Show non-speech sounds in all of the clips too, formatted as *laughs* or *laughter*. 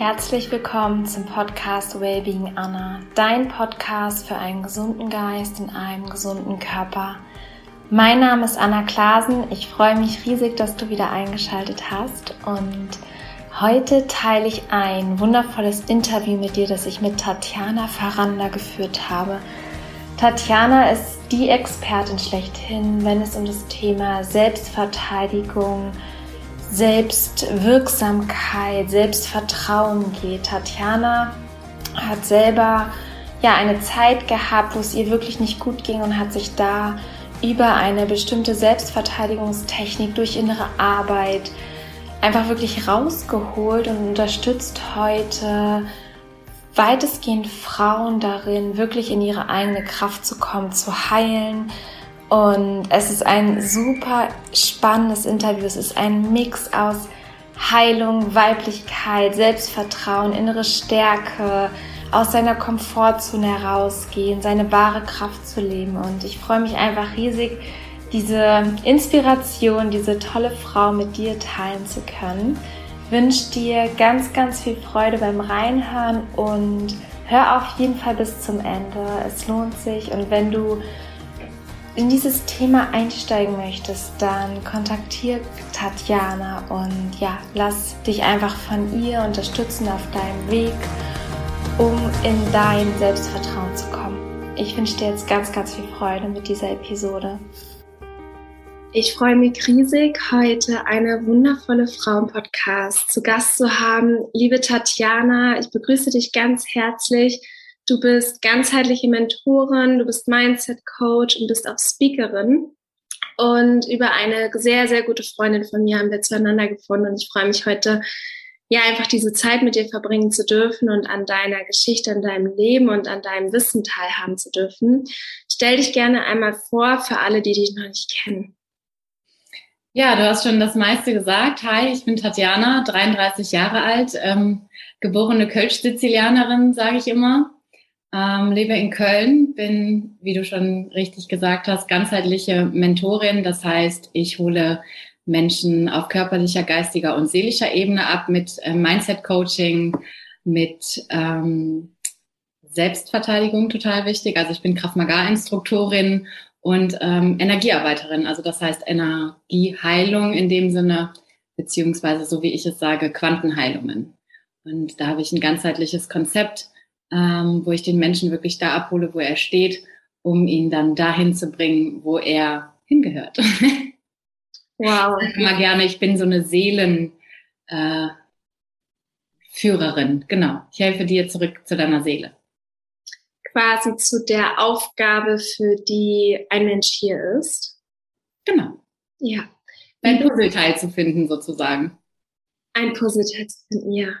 Herzlich willkommen zum Podcast Wellbeing Anna, dein Podcast für einen gesunden Geist in einem gesunden Körper. Mein Name ist Anna Klasen. Ich freue mich riesig, dass du wieder eingeschaltet hast und heute teile ich ein wundervolles Interview mit dir, das ich mit Tatjana Faranda geführt habe. Tatjana ist die Expertin schlechthin, wenn es um das Thema Selbstverteidigung, geht Selbstwirksamkeit, Selbstvertrauen geht. Tatjana hat selber ja eine Zeit gehabt, wo es ihr wirklich nicht gut ging und hat sich da über eine bestimmte Selbstverteidigungstechnik durch innere Arbeit einfach wirklich rausgeholt und unterstützt heute weitestgehend Frauen darin, wirklich in ihre eigene Kraft zu kommen, zu heilen, und es ist ein super spannendes Interview. Es ist ein Mix aus Heilung, Weiblichkeit, Selbstvertrauen, innere Stärke, aus seiner Komfortzone herausgehen, seine wahre Kraft zu leben. Und ich freue mich einfach riesig, diese Inspiration, diese tolle Frau mit dir teilen zu können. Ich wünsche dir ganz, ganz viel Freude beim Reinhören und hör auf jeden Fall bis zum Ende. Es lohnt sich. Und wenn du in dieses Thema einsteigen möchtest, dann kontaktiere Tatjana und ja, lass dich einfach von ihr unterstützen auf deinem Weg, um in dein Selbstvertrauen zu kommen. Ich wünsche dir jetzt ganz, ganz viel Freude mit dieser Episode. Ich freue mich riesig, heute eine wundervolle Frau im Podcast zu Gast zu haben. Liebe Tatjana, ich begrüße dich ganz herzlich. Du bist ganzheitliche Mentorin, du bist Mindset-Coach und bist auch Speakerin. Und über eine sehr, sehr gute Freundin von mir haben wir zueinander gefunden. Und ich freue mich heute, ja, einfach diese Zeit mit dir verbringen zu dürfen und an deiner Geschichte, an deinem Leben und an deinem Wissen teilhaben zu dürfen. Stell dich gerne einmal vor für alle, die dich noch nicht kennen. Ja, du hast schon das meiste gesagt. Hi, ich bin Tatjana, 33 Jahre alt, ähm, geborene Kölsch-Sizilianerin, sage ich immer. Ähm, lebe in Köln, bin, wie du schon richtig gesagt hast, ganzheitliche Mentorin. Das heißt, ich hole Menschen auf körperlicher, geistiger und seelischer Ebene ab mit äh, Mindset-Coaching, mit ähm, Selbstverteidigung, total wichtig. Also ich bin Kraft Maga-Instruktorin und ähm, Energiearbeiterin. Also das heißt Energieheilung in dem Sinne, beziehungsweise so wie ich es sage, Quantenheilungen. Und da habe ich ein ganzheitliches Konzept, ähm, wo ich den Menschen wirklich da abhole, wo er steht, um ihn dann dahin zu bringen, wo er hingehört. *laughs* Wow. Ich immer gerne, ich bin so eine Seelenführerin. Äh, genau. Ich helfe dir zurück zu deiner Seele. Quasi zu der Aufgabe, für die ein Mensch hier ist. Genau. Ja. Ein Puzzleteil zu finden, sozusagen. Ein Puzzleteil zu finden, ja.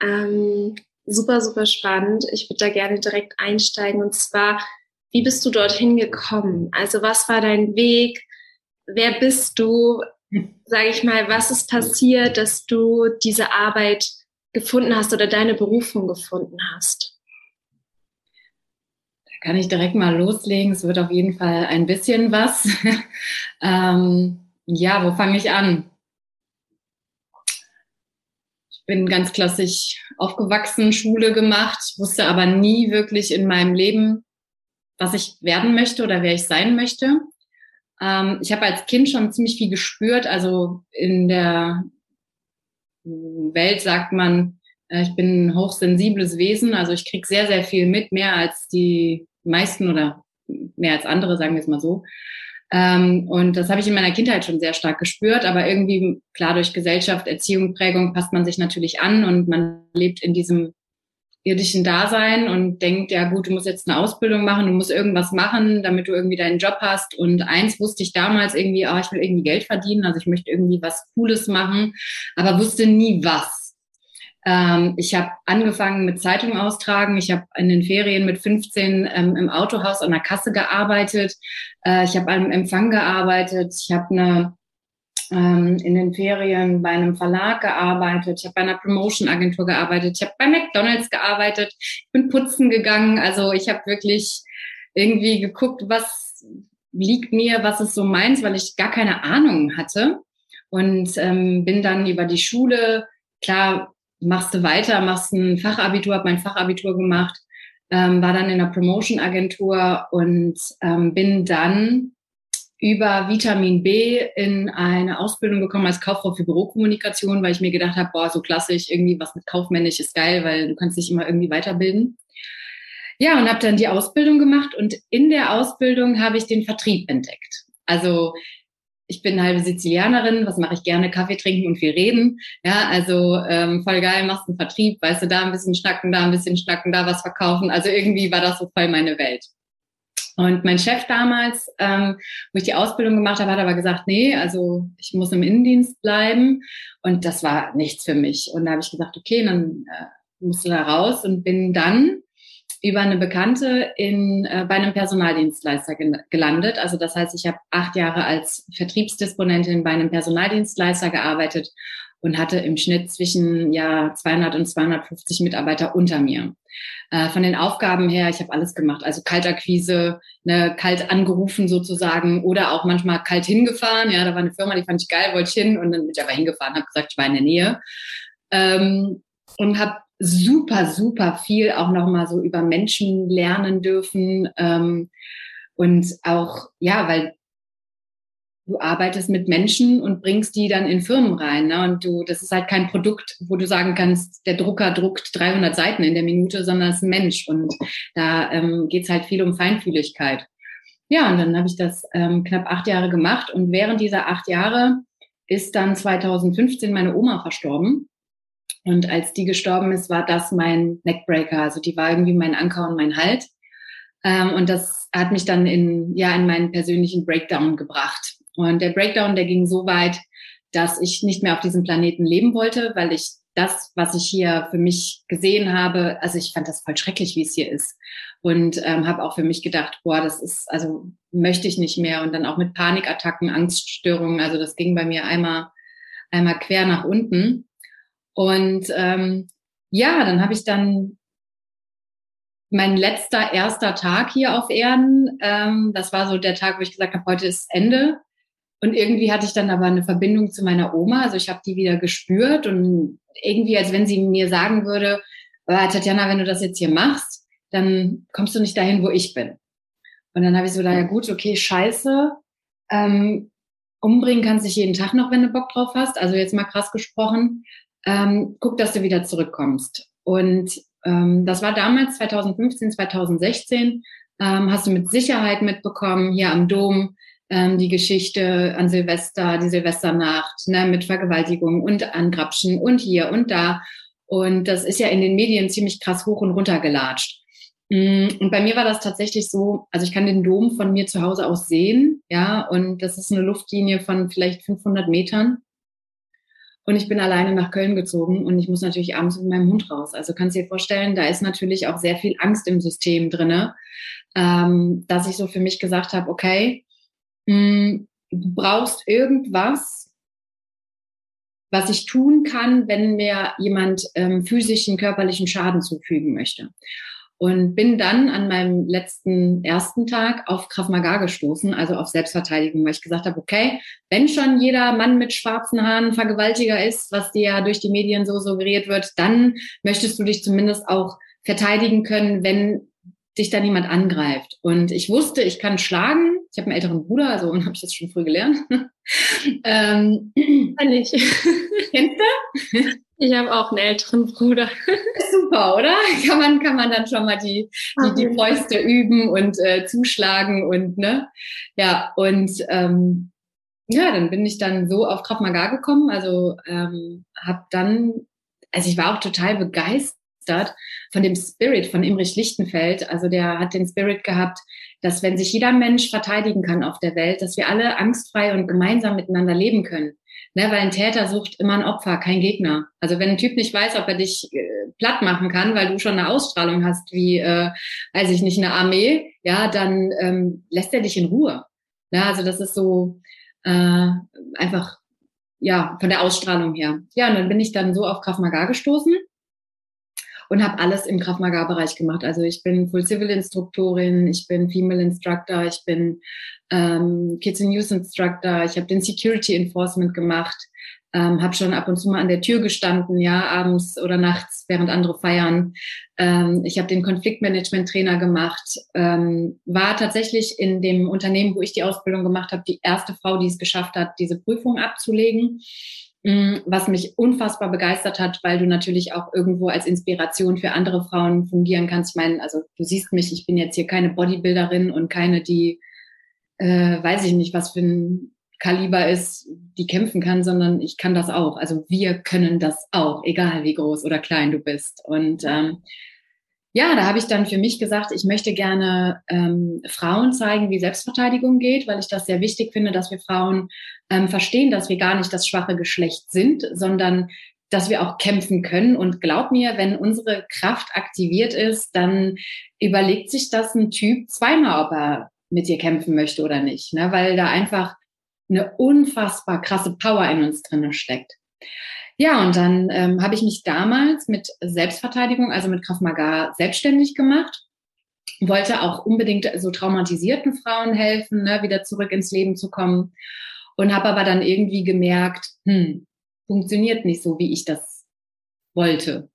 Ähm, super, super spannend. Ich würde da gerne direkt einsteigen. Und zwar, wie bist du dorthin gekommen? Also was war dein Weg? Wer bist du? Sage ich mal, was ist passiert, dass du diese Arbeit gefunden hast oder deine Berufung gefunden hast? Da kann ich direkt mal loslegen. Es wird auf jeden Fall ein bisschen was. *laughs* ähm, ja, wo fange ich an? Bin ganz klassisch aufgewachsen, Schule gemacht, wusste aber nie wirklich in meinem Leben, was ich werden möchte oder wer ich sein möchte. Ähm, ich habe als Kind schon ziemlich viel gespürt. Also in der Welt sagt man, äh, ich bin ein hochsensibles Wesen. Also ich krieg sehr, sehr viel mit, mehr als die meisten oder mehr als andere, sagen wir es mal so. Ähm, und das habe ich in meiner Kindheit schon sehr stark gespürt, aber irgendwie, klar, durch Gesellschaft, Erziehung, Prägung passt man sich natürlich an und man lebt in diesem irdischen Dasein und denkt, ja gut, du musst jetzt eine Ausbildung machen, du musst irgendwas machen, damit du irgendwie deinen Job hast. Und eins wusste ich damals irgendwie, ah, ich will irgendwie Geld verdienen, also ich möchte irgendwie was Cooles machen, aber wusste nie was. Ähm, ich habe angefangen mit Zeitung austragen. Ich habe in den Ferien mit 15 ähm, im Autohaus an der Kasse gearbeitet. Äh, ich habe am Empfang gearbeitet. Ich habe eine ähm, in den Ferien bei einem Verlag gearbeitet. Ich habe bei einer Promotion-Agentur gearbeitet. Ich habe bei McDonald's gearbeitet. Ich bin putzen gegangen. Also ich habe wirklich irgendwie geguckt, was liegt mir, was ist so meins, weil ich gar keine Ahnung hatte. Und ähm, bin dann über die Schule, klar, machst du weiter, machst ein Fachabitur, habe mein Fachabitur gemacht, ähm, war dann in einer Promotion-Agentur und ähm, bin dann über Vitamin B in eine Ausbildung gekommen als Kauffrau für Bürokommunikation, weil ich mir gedacht habe, boah, so klassisch, irgendwie was mit kaufmännisch ist geil, weil du kannst dich immer irgendwie weiterbilden. Ja, und habe dann die Ausbildung gemacht und in der Ausbildung habe ich den Vertrieb entdeckt. Also ich bin halbe Sizilianerin, was mache ich gerne? Kaffee trinken und viel reden. Ja, also ähm, voll geil, machst einen Vertrieb, weißt du, da ein bisschen schnacken, da ein bisschen schnacken, da was verkaufen. Also irgendwie war das so voll meine Welt. Und mein Chef damals, ähm, wo ich die Ausbildung gemacht habe, hat aber gesagt, nee, also ich muss im Innendienst bleiben. Und das war nichts für mich. Und da habe ich gesagt, okay, dann äh, musst du da raus und bin dann über eine Bekannte in, äh, bei einem Personaldienstleister gelandet. Also das heißt, ich habe acht Jahre als Vertriebsdisponentin bei einem Personaldienstleister gearbeitet und hatte im Schnitt zwischen ja 200 und 250 Mitarbeiter unter mir. Äh, von den Aufgaben her, ich habe alles gemacht, also Kaltakquise, ne, kalt angerufen sozusagen oder auch manchmal kalt hingefahren. Ja, da war eine Firma, die fand ich geil, wollte ich hin und dann bin ich aber hingefahren, habe gesagt, ich war in der Nähe ähm, und habe super, super viel auch nochmal so über Menschen lernen dürfen. Ähm, und auch, ja, weil du arbeitest mit Menschen und bringst die dann in Firmen rein. Ne? Und du, das ist halt kein Produkt, wo du sagen kannst, der Drucker druckt 300 Seiten in der Minute, sondern es ist ein Mensch. Und da ähm, geht es halt viel um Feinfühligkeit. Ja, und dann habe ich das ähm, knapp acht Jahre gemacht. Und während dieser acht Jahre ist dann 2015 meine Oma verstorben. Und als die gestorben ist, war das mein Neckbreaker. Also die war irgendwie mein Anker und mein Halt. Ähm, und das hat mich dann in, ja, in meinen persönlichen Breakdown gebracht. Und der Breakdown, der ging so weit, dass ich nicht mehr auf diesem Planeten leben wollte, weil ich das, was ich hier für mich gesehen habe, also ich fand das voll schrecklich, wie es hier ist. Und ähm, habe auch für mich gedacht, boah, das ist, also möchte ich nicht mehr. Und dann auch mit Panikattacken, Angststörungen. Also das ging bei mir einmal, einmal quer nach unten. Und ähm, ja, dann habe ich dann mein letzter erster Tag hier auf Erden. Ähm, das war so der Tag, wo ich gesagt habe, heute ist Ende. Und irgendwie hatte ich dann aber eine Verbindung zu meiner Oma. Also ich habe die wieder gespürt und irgendwie, als wenn sie mir sagen würde, oh, Tatjana, wenn du das jetzt hier machst, dann kommst du nicht dahin, wo ich bin. Und dann habe ich so da, ja gut, okay, scheiße. Ähm, umbringen kannst dich jeden Tag noch, wenn du Bock drauf hast. Also jetzt mal krass gesprochen ähm, guck, dass du wieder zurückkommst. Und ähm, das war damals 2015, 2016, ähm, hast du mit Sicherheit mitbekommen, hier am Dom, ähm, die Geschichte an Silvester, die Silvesternacht, ne, mit Vergewaltigung und Angrapschen und hier und da. Und das ist ja in den Medien ziemlich krass hoch und runter gelatscht. Mm, und bei mir war das tatsächlich so, also ich kann den Dom von mir zu Hause aus sehen, ja, und das ist eine Luftlinie von vielleicht 500 Metern. Und ich bin alleine nach Köln gezogen und ich muss natürlich abends mit meinem Hund raus. Also kannst du dir vorstellen, da ist natürlich auch sehr viel Angst im System drinne, ähm, dass ich so für mich gesagt habe, okay, mh, hm, du brauchst irgendwas, was ich tun kann, wenn mir jemand ähm, physischen, körperlichen Schaden zufügen möchte und bin dann an meinem letzten ersten Tag auf Krav Maga gestoßen, also auf Selbstverteidigung, weil ich gesagt habe, okay, wenn schon jeder Mann mit schwarzen Haaren Vergewaltiger ist, was dir ja durch die Medien so suggeriert wird, dann möchtest du dich zumindest auch verteidigen können, wenn dich da niemand angreift. Und ich wusste, ich kann schlagen. Ich habe einen älteren Bruder, also *laughs* habe ich das schon früh gelernt. *laughs* ähm, ich. *laughs* Kennst du? Ich habe auch einen älteren Bruder. *laughs* Super, oder? Kann man, kann man dann schon mal die, die, die Fäuste üben und äh, zuschlagen und ne? Ja, und ähm, ja, dann bin ich dann so auf Krav Maga gekommen. Also ähm, habe dann, also ich war auch total begeistert von dem Spirit von Imrich Lichtenfeld. Also der hat den Spirit gehabt, dass wenn sich jeder Mensch verteidigen kann auf der Welt, dass wir alle angstfrei und gemeinsam miteinander leben können. Ne, weil ein Täter sucht immer ein Opfer, kein Gegner. Also wenn ein Typ nicht weiß, ob er dich äh, platt machen kann, weil du schon eine Ausstrahlung hast wie, äh, weiß ich nicht, eine Armee, ja, dann ähm, lässt er dich in Ruhe. Ja, also das ist so äh, einfach, ja, von der Ausstrahlung her. Ja, und dann bin ich dann so auf Krav Maga gestoßen und habe alles im Krav Bereich gemacht. Also ich bin Full Civil Instruktorin, ich bin Female Instructor, ich bin ähm, Kids and Youth Instructor, ich habe den Security Enforcement gemacht, ähm, habe schon ab und zu mal an der Tür gestanden, ja, abends oder nachts, während andere feiern. Ähm, ich habe den Konfliktmanagement-Trainer gemacht, ähm, war tatsächlich in dem Unternehmen, wo ich die Ausbildung gemacht habe, die erste Frau, die es geschafft hat, diese Prüfung abzulegen. Mm, was mich unfassbar begeistert hat, weil du natürlich auch irgendwo als Inspiration für andere Frauen fungieren kannst. Ich meine, also du siehst mich, ich bin jetzt hier keine Bodybuilderin und keine, die, äh, weiß ich nicht, was für ein Kaliber ist, die kämpfen kann, sondern ich kann das auch. Also wir können das auch, egal wie groß oder klein du bist. Und ähm, ja, da habe ich dann für mich gesagt, ich möchte gerne ähm, Frauen zeigen, wie Selbstverteidigung geht, weil ich das sehr wichtig finde, dass wir Frauen ähm, verstehen, dass wir gar nicht das schwache Geschlecht sind, sondern dass wir auch kämpfen können. Und glaub mir, wenn unsere Kraft aktiviert ist, dann überlegt sich das ein Typ zweimal, ob er mit dir kämpfen möchte oder nicht, ne? weil da einfach eine unfassbar krasse Power in uns drinne steckt. Ja, und dann ähm, habe ich mich damals mit Selbstverteidigung, also mit Krav Maga, selbstständig gemacht. Wollte auch unbedingt so traumatisierten Frauen helfen, ne, wieder zurück ins Leben zu kommen. Und habe aber dann irgendwie gemerkt, hm, funktioniert nicht so, wie ich das wollte.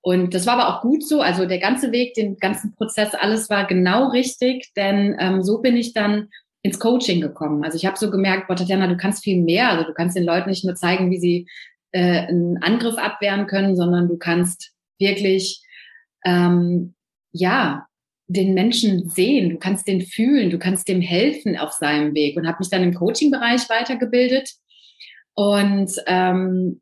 Und das war aber auch gut so. Also der ganze Weg, den ganzen Prozess, alles war genau richtig, denn ähm, so bin ich dann ins Coaching gekommen. Also ich habe so gemerkt, boah, Tatjana, du kannst viel mehr. Also du kannst den Leuten nicht nur zeigen, wie sie äh, einen Angriff abwehren können, sondern du kannst wirklich, ähm, ja, den Menschen sehen, du kannst den fühlen, du kannst dem helfen auf seinem Weg. Und habe mich dann im Coaching-Bereich weitergebildet und ähm,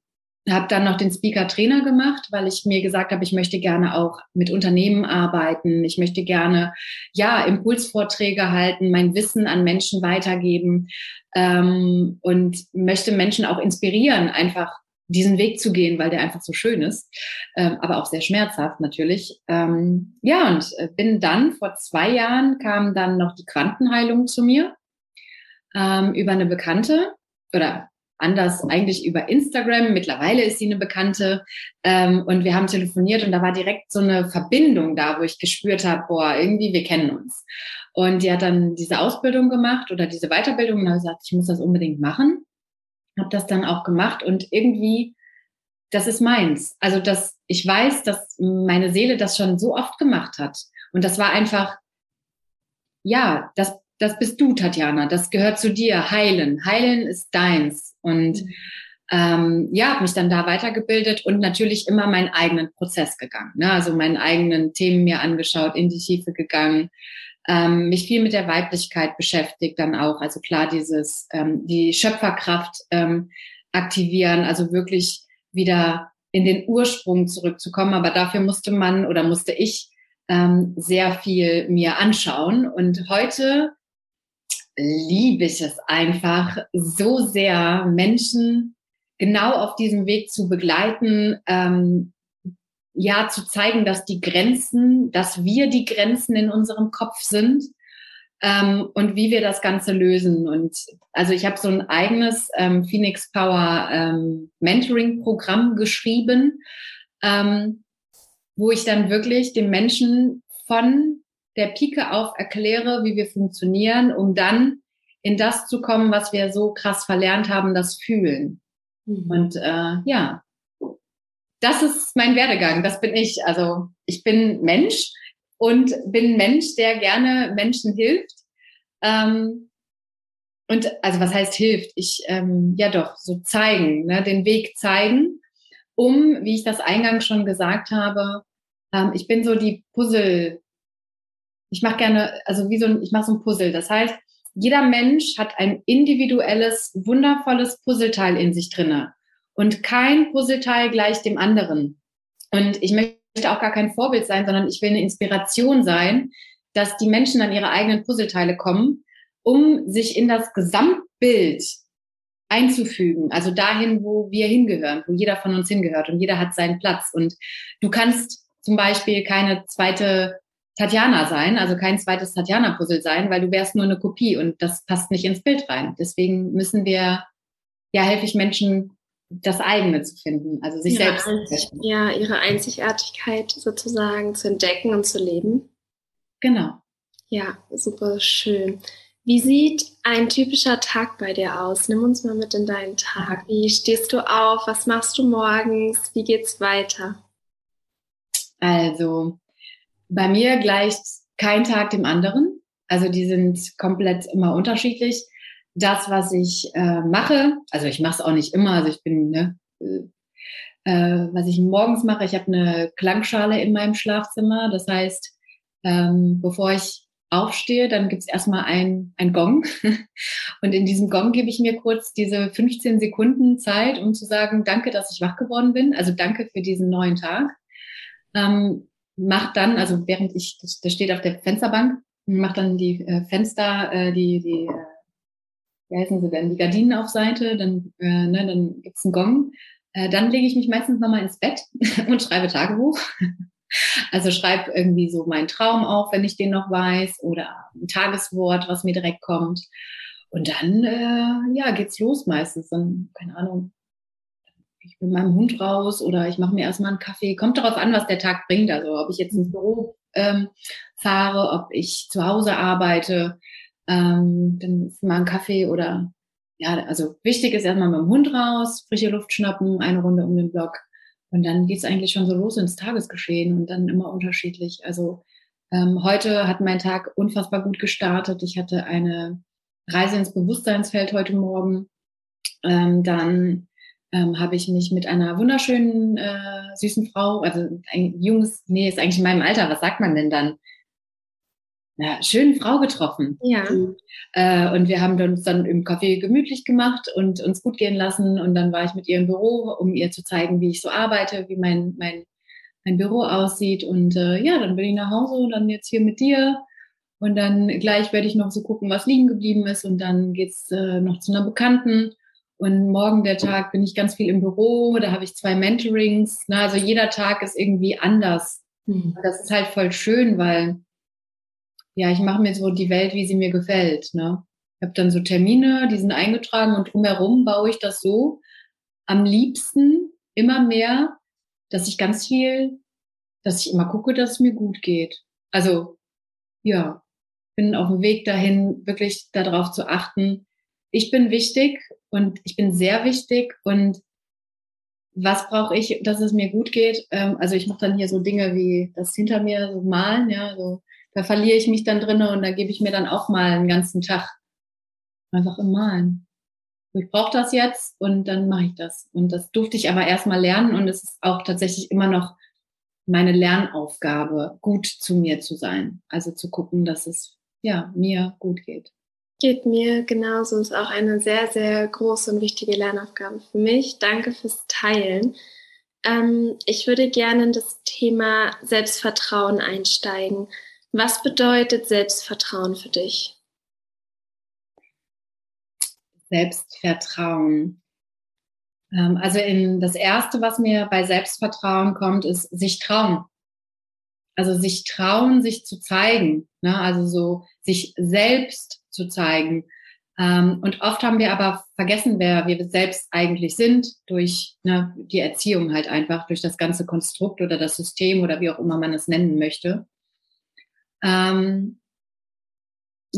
habe dann noch den Speaker-Trainer gemacht, weil ich mir gesagt habe, ich möchte gerne auch mit Unternehmen arbeiten. Ich möchte gerne ja Impulsvorträge halten, mein Wissen an Menschen weitergeben ähm, und möchte Menschen auch inspirieren, einfach diesen Weg zu gehen, weil der einfach so schön ist, ähm, aber auch sehr schmerzhaft natürlich. Ähm, ja, und äh, bin dann vor zwei Jahren kam dann noch die Quantenheilung zu mir ähm, über eine Bekannte oder anders eigentlich über Instagram. Mittlerweile ist sie eine Bekannte ähm, und wir haben telefoniert und da war direkt so eine Verbindung da, wo ich gespürt habe, boah, irgendwie wir kennen uns. Und die hat dann diese Ausbildung gemacht oder diese Weiterbildung und habe gesagt, ich muss das unbedingt machen habe das dann auch gemacht und irgendwie, das ist meins. Also dass ich weiß, dass meine Seele das schon so oft gemacht hat. Und das war einfach, ja, das, das bist du, Tatjana. Das gehört zu dir. Heilen. Heilen ist deins. Und mhm. ähm, ja, habe mich dann da weitergebildet und natürlich immer meinen eigenen Prozess gegangen. Ne? Also meinen eigenen Themen mir angeschaut, in die Tiefe gegangen ähm, mich viel mit der Weiblichkeit beschäftigt dann auch. Also klar, dieses, ähm, die Schöpferkraft ähm, aktivieren, also wirklich wieder in den Ursprung zurückzukommen. Aber dafür musste man oder musste ich ähm, sehr viel mir anschauen. Und heute liebe ich es einfach so sehr, Menschen genau auf diesem Weg zu begleiten, ähm, ja zu zeigen, dass die Grenzen, dass wir die Grenzen in unserem Kopf sind ähm, und wie wir das Ganze lösen. Und also ich habe so ein eigenes ähm, Phoenix Power ähm, Mentoring-Programm geschrieben, ähm, wo ich dann wirklich den Menschen von der Pike auf erkläre, wie wir funktionieren, um dann in das zu kommen, was wir so krass verlernt haben, das Fühlen. Mhm. Und äh, ja, das ist mein Werdegang, das bin ich. Also ich bin Mensch und bin Mensch, der gerne Menschen hilft. Ähm, und also was heißt hilft? Ich ähm, ja doch so zeigen, ne, den Weg zeigen, um, wie ich das eingangs schon gesagt habe, ähm, ich bin so die Puzzle. Ich mache gerne, also wie so ein, ich mache so ein Puzzle. Das heißt, jeder Mensch hat ein individuelles, wundervolles Puzzleteil in sich drinne und kein Puzzleteil gleich dem anderen. Und ich möchte auch gar kein Vorbild sein, sondern ich will eine Inspiration sein, dass die Menschen an ihre eigenen Puzzleteile kommen, um sich in das Gesamtbild einzufügen, also dahin, wo wir hingehören, wo jeder von uns hingehört und jeder hat seinen Platz. Und du kannst zum Beispiel keine zweite Tatjana sein, also kein zweites Tatjana-Puzzle sein, weil du wärst nur eine Kopie und das passt nicht ins Bild rein. Deswegen müssen wir, ja, helfe ich Menschen, das eigene zu finden, also sich ihre selbst. ja, ihre Einzigartigkeit sozusagen zu entdecken und zu leben. Genau. Ja, super schön. Wie sieht ein typischer Tag bei dir aus? Nimm uns mal mit in deinen Tag. Wie stehst du auf? Was machst du morgens? Wie geht's weiter? Also, bei mir gleicht kein Tag dem anderen. Also, die sind komplett immer unterschiedlich. Das, was ich äh, mache, also ich mache es auch nicht immer, also ich bin, ne, äh, äh was ich morgens mache, ich habe eine Klangschale in meinem Schlafzimmer. Das heißt, ähm, bevor ich aufstehe, dann gibt's erstmal ein, ein Gong. *laughs* Und in diesem Gong gebe ich mir kurz diese 15 Sekunden Zeit, um zu sagen, danke, dass ich wach geworden bin. Also danke für diesen neuen Tag. Ähm, macht dann, also während ich, das, das steht auf der Fensterbank, macht dann die äh, Fenster, äh, die, die, äh, wie heißen sie denn, die Gardinen auf Seite, dann, äh, ne, dann gibt's einen Gong. Äh, dann lege ich mich meistens nochmal ins Bett *laughs* und schreibe Tagebuch. *laughs* Also schreib irgendwie so meinen Traum auf, wenn ich den noch weiß, oder ein Tageswort, was mir direkt kommt. Und dann, äh, ja, geht's los meistens. Dann, keine Ahnung, ich bin mit meinem Hund raus oder ich mache mir erstmal einen Kaffee. Kommt darauf an, was der Tag bringt. Also ob ich jetzt ins Büro ähm, fahre, ob ich zu Hause arbeite, ähm, dann mal einen Kaffee oder ja, also wichtig ist erstmal mit dem Hund raus, frische Luft schnappen, eine Runde um den Block und dann geht's eigentlich schon so los ins Tagesgeschehen und dann immer unterschiedlich. Also ähm, heute hat mein Tag unfassbar gut gestartet. Ich hatte eine Reise ins Bewusstseinsfeld heute Morgen. Ähm, dann ähm, habe ich mich mit einer wunderschönen, äh, süßen Frau, also ein junges, nee, ist eigentlich in meinem Alter, was sagt man denn dann? Einer schönen Frau getroffen. Ja. Äh, und wir haben uns dann im Café gemütlich gemacht und uns gut gehen lassen. Und dann war ich mit ihr im Büro, um ihr zu zeigen, wie ich so arbeite, wie mein, mein, mein Büro aussieht. Und äh, ja, dann bin ich nach Hause und dann jetzt hier mit dir. Und dann gleich werde ich noch so gucken, was liegen geblieben ist. Und dann geht's äh, noch zu einer Bekannten. Und morgen der Tag bin ich ganz viel im Büro. Da habe ich zwei Mentorings. Na, also jeder Tag ist irgendwie anders. Mhm. Das ist halt voll schön, weil ja, ich mache mir so die Welt, wie sie mir gefällt. Ne? Ich habe dann so Termine, die sind eingetragen und drumherum baue ich das so am liebsten immer mehr, dass ich ganz viel, dass ich immer gucke, dass es mir gut geht. Also ja, bin auf dem Weg dahin, wirklich darauf zu achten. Ich bin wichtig und ich bin sehr wichtig und was brauche ich, dass es mir gut geht? Ähm, also ich mache dann hier so Dinge wie das hinter mir so malen, ja, so da verliere ich mich dann drinnen und da gebe ich mir dann auch mal einen ganzen Tag einfach im Malen. Ich brauche das jetzt und dann mache ich das. Und das durfte ich aber erstmal lernen und es ist auch tatsächlich immer noch meine Lernaufgabe, gut zu mir zu sein. Also zu gucken, dass es ja mir gut geht. Geht mir genauso, ist auch eine sehr, sehr große und wichtige Lernaufgabe für mich. Danke fürs Teilen. Ähm, ich würde gerne in das Thema Selbstvertrauen einsteigen. Was bedeutet Selbstvertrauen für dich? Selbstvertrauen. Ähm, also in das erste, was mir bei Selbstvertrauen kommt, ist sich trauen. Also sich trauen, sich zu zeigen. Ne? Also so sich selbst zu zeigen. Ähm, und oft haben wir aber vergessen, wer wir selbst eigentlich sind durch ne, die Erziehung halt einfach, durch das ganze Konstrukt oder das System oder wie auch immer man es nennen möchte ähm,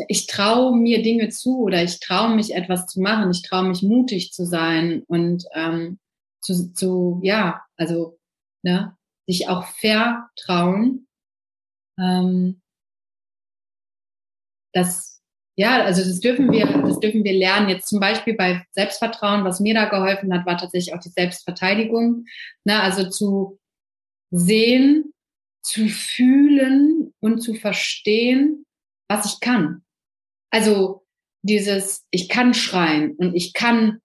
ich traue mir Dinge zu oder ich traue mich etwas zu machen, ich traue mich mutig zu sein und ähm, zu, zu, ja, also ne, sich auch vertrauen. Ähm, das, ja, also das dürfen wir, das dürfen wir lernen. Jetzt zum Beispiel bei Selbstvertrauen, was mir da geholfen hat, war tatsächlich auch die Selbstverteidigung. Ne, also zu sehen, zu fühlen und zu verstehen, was ich kann. Also dieses, ich kann schreien und ich kann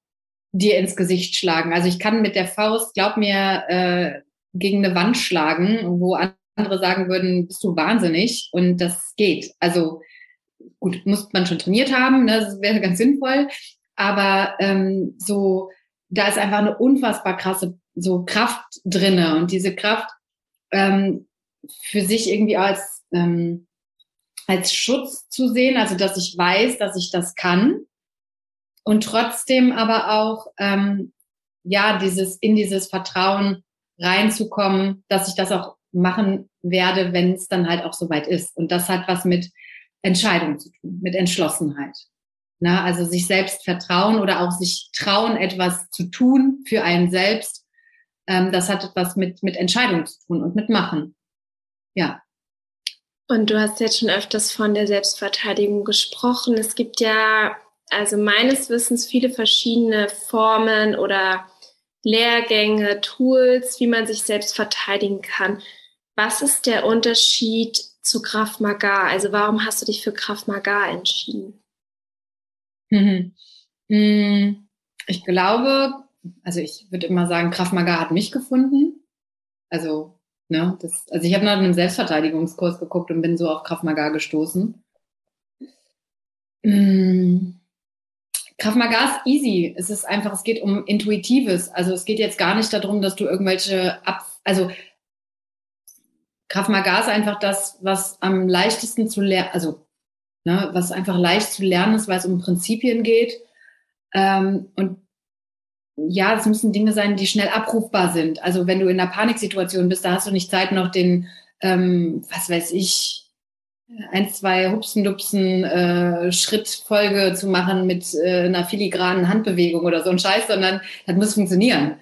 dir ins Gesicht schlagen. Also ich kann mit der Faust, glaub mir, äh, gegen eine Wand schlagen, wo andere sagen würden, bist du wahnsinnig und das geht. Also gut, muss man schon trainiert haben, ne? das wäre ganz sinnvoll, aber ähm, so, da ist einfach eine unfassbar krasse so Kraft drinne und diese Kraft ähm, für sich irgendwie als, ähm, als Schutz zu sehen, also dass ich weiß, dass ich das kann und trotzdem aber auch ähm, ja dieses in dieses Vertrauen reinzukommen, dass ich das auch machen werde, wenn es dann halt auch soweit ist. Und das hat was mit Entscheidung zu tun, mit Entschlossenheit. Na, also sich selbst vertrauen oder auch sich trauen, etwas zu tun für einen selbst. Ähm, das hat etwas mit, mit Entscheidung zu tun und mit Machen. Ja. Und du hast jetzt schon öfters von der Selbstverteidigung gesprochen. Es gibt ja, also meines Wissens, viele verschiedene Formen oder Lehrgänge, Tools, wie man sich selbst verteidigen kann. Was ist der Unterschied zu Krav Maga? Also warum hast du dich für Krav Maga entschieden? Mhm. Mm, ich glaube, also ich würde immer sagen, Krav Maga hat mich gefunden. Also, ne, das, also ich habe nach einem Selbstverteidigungskurs geguckt und bin so auf Krav Maga gestoßen. Mm, Krav Maga ist easy. Es ist einfach, es geht um Intuitives. Also es geht jetzt gar nicht darum, dass du irgendwelche Ab, also Krav Maga ist einfach das, was am leichtesten zu lernen, also ne, was einfach leicht zu lernen ist, weil es um Prinzipien geht. Ähm, und ja, es müssen Dinge sein, die schnell abrufbar sind. Also wenn du in einer Paniksituation bist, da hast du nicht Zeit, noch den, ähm, was weiß ich, ein, zwei Hupsen-Dupsen äh, Schrittfolge zu machen mit äh, einer filigranen Handbewegung oder so ein Scheiß, sondern das muss funktionieren.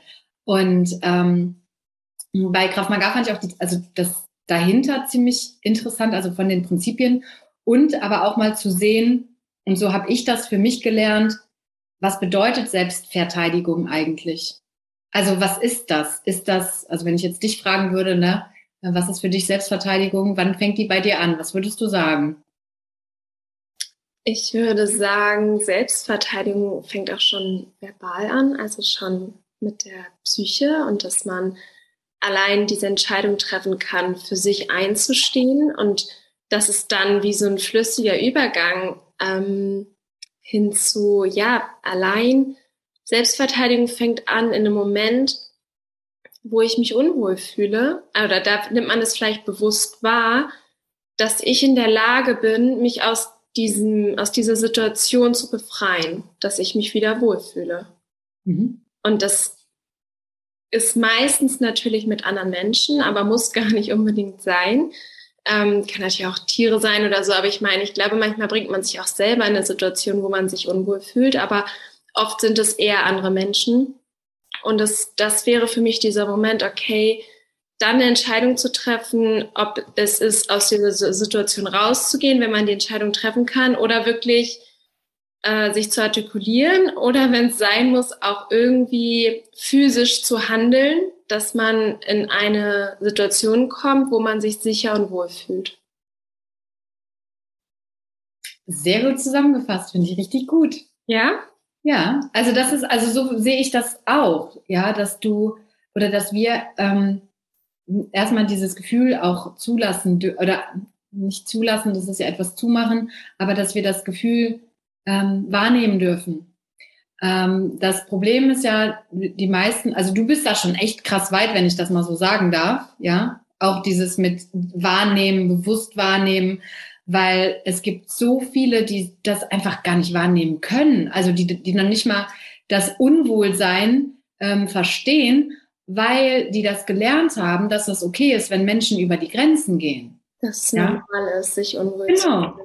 Und ähm, bei Kraft Maga fand ich auch die, also das dahinter ziemlich interessant, also von den Prinzipien und aber auch mal zu sehen, und so habe ich das für mich gelernt, was bedeutet Selbstverteidigung eigentlich? Also was ist das? Ist das, also wenn ich jetzt dich fragen würde, ne, was ist für dich Selbstverteidigung? Wann fängt die bei dir an? Was würdest du sagen? Ich würde sagen, Selbstverteidigung fängt auch schon verbal an, also schon mit der Psyche und dass man allein diese Entscheidung treffen kann, für sich einzustehen und dass es dann wie so ein flüssiger Übergang ähm, hin zu, ja, allein Selbstverteidigung fängt an in einem Moment, wo ich mich unwohl fühle, oder da nimmt man es vielleicht bewusst wahr, dass ich in der Lage bin, mich aus diesem, aus dieser Situation zu befreien, dass ich mich wieder wohlfühle. Mhm. Und das ist meistens natürlich mit anderen Menschen, aber muss *laughs* gar nicht unbedingt sein. Ähm, kann natürlich auch Tiere sein oder so, aber ich meine, ich glaube, manchmal bringt man sich auch selber in eine Situation, wo man sich unwohl fühlt, aber oft sind es eher andere Menschen. Und das, das wäre für mich dieser Moment, okay, dann eine Entscheidung zu treffen, ob es ist, aus dieser Situation rauszugehen, wenn man die Entscheidung treffen kann, oder wirklich äh, sich zu artikulieren, oder wenn es sein muss, auch irgendwie physisch zu handeln, dass man in eine Situation kommt, wo man sich sicher und wohl fühlt. Sehr gut zusammengefasst, finde ich richtig gut. Ja? Ja, also das ist, also so sehe ich das auch, ja, dass du oder dass wir ähm, erstmal dieses Gefühl auch zulassen oder nicht zulassen, das ist ja etwas zumachen, aber dass wir das Gefühl ähm, wahrnehmen dürfen. Ähm, das Problem ist ja, die meisten, also du bist da schon echt krass weit, wenn ich das mal so sagen darf, ja, auch dieses mit wahrnehmen, bewusst wahrnehmen, weil es gibt so viele, die das einfach gar nicht wahrnehmen können, also die, die noch nicht mal das Unwohlsein ähm, verstehen, weil die das gelernt haben, dass es okay ist, wenn Menschen über die Grenzen gehen. Das ist ja? normal ist, sich unwohl genau. zu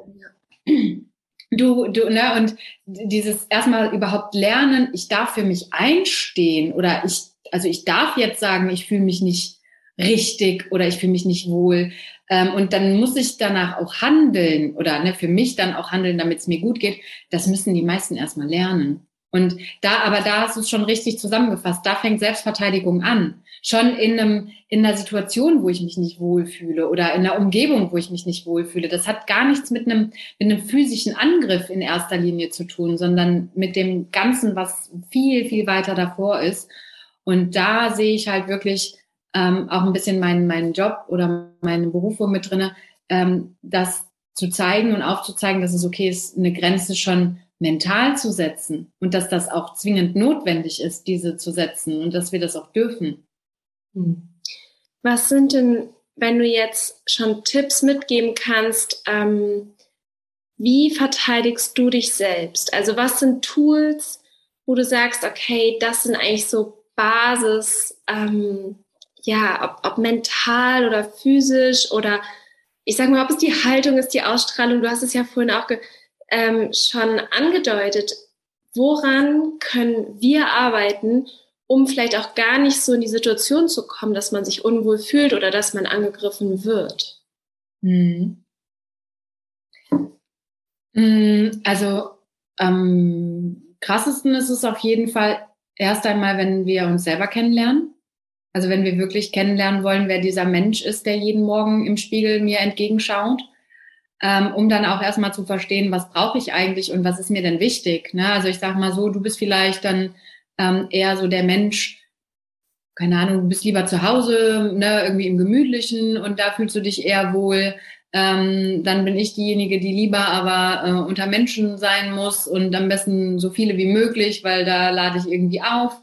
fühlen. *clears throat* Du, du, ne, und dieses erstmal überhaupt lernen, ich darf für mich einstehen oder ich, also ich darf jetzt sagen, ich fühle mich nicht richtig oder ich fühle mich nicht wohl. Ähm, und dann muss ich danach auch handeln oder ne, für mich dann auch handeln, damit es mir gut geht. Das müssen die meisten erstmal lernen. Und da, aber da hast du es schon richtig zusammengefasst. Da fängt Selbstverteidigung an. Schon in einem, in einer Situation, wo ich mich nicht wohlfühle oder in einer Umgebung, wo ich mich nicht wohlfühle. Das hat gar nichts mit einem, mit einem physischen Angriff in erster Linie zu tun, sondern mit dem Ganzen, was viel, viel weiter davor ist. Und da sehe ich halt wirklich ähm, auch ein bisschen meinen, meinen Job oder meinen Beruf mit drinne, ähm, das zu zeigen und aufzuzeigen, dass es okay ist, eine Grenze schon mental zu setzen und dass das auch zwingend notwendig ist, diese zu setzen und dass wir das auch dürfen. Hm. Was sind denn, wenn du jetzt schon Tipps mitgeben kannst, ähm, wie verteidigst du dich selbst? Also was sind Tools, wo du sagst, okay, das sind eigentlich so Basis, ähm, ja, ob, ob mental oder physisch oder ich sag mal, ob es die Haltung ist, die Ausstrahlung, du hast es ja vorhin auch ähm, schon angedeutet, woran können wir arbeiten, um vielleicht auch gar nicht so in die Situation zu kommen, dass man sich unwohl fühlt oder dass man angegriffen wird? Hm. also am krassesten ist es auf jeden Fall erst einmal, wenn wir uns selber kennenlernen. Also wenn wir wirklich kennenlernen wollen, wer dieser Mensch ist, der jeden Morgen im Spiegel mir entgegenschaut, ähm, um dann auch erstmal zu verstehen, was brauche ich eigentlich und was ist mir denn wichtig. Ne? Also ich sage mal so, du bist vielleicht dann ähm, eher so der Mensch, keine Ahnung, du bist lieber zu Hause, ne, irgendwie im Gemütlichen und da fühlst du dich eher wohl. Ähm, dann bin ich diejenige, die lieber aber äh, unter Menschen sein muss und am besten so viele wie möglich, weil da lade ich irgendwie auf.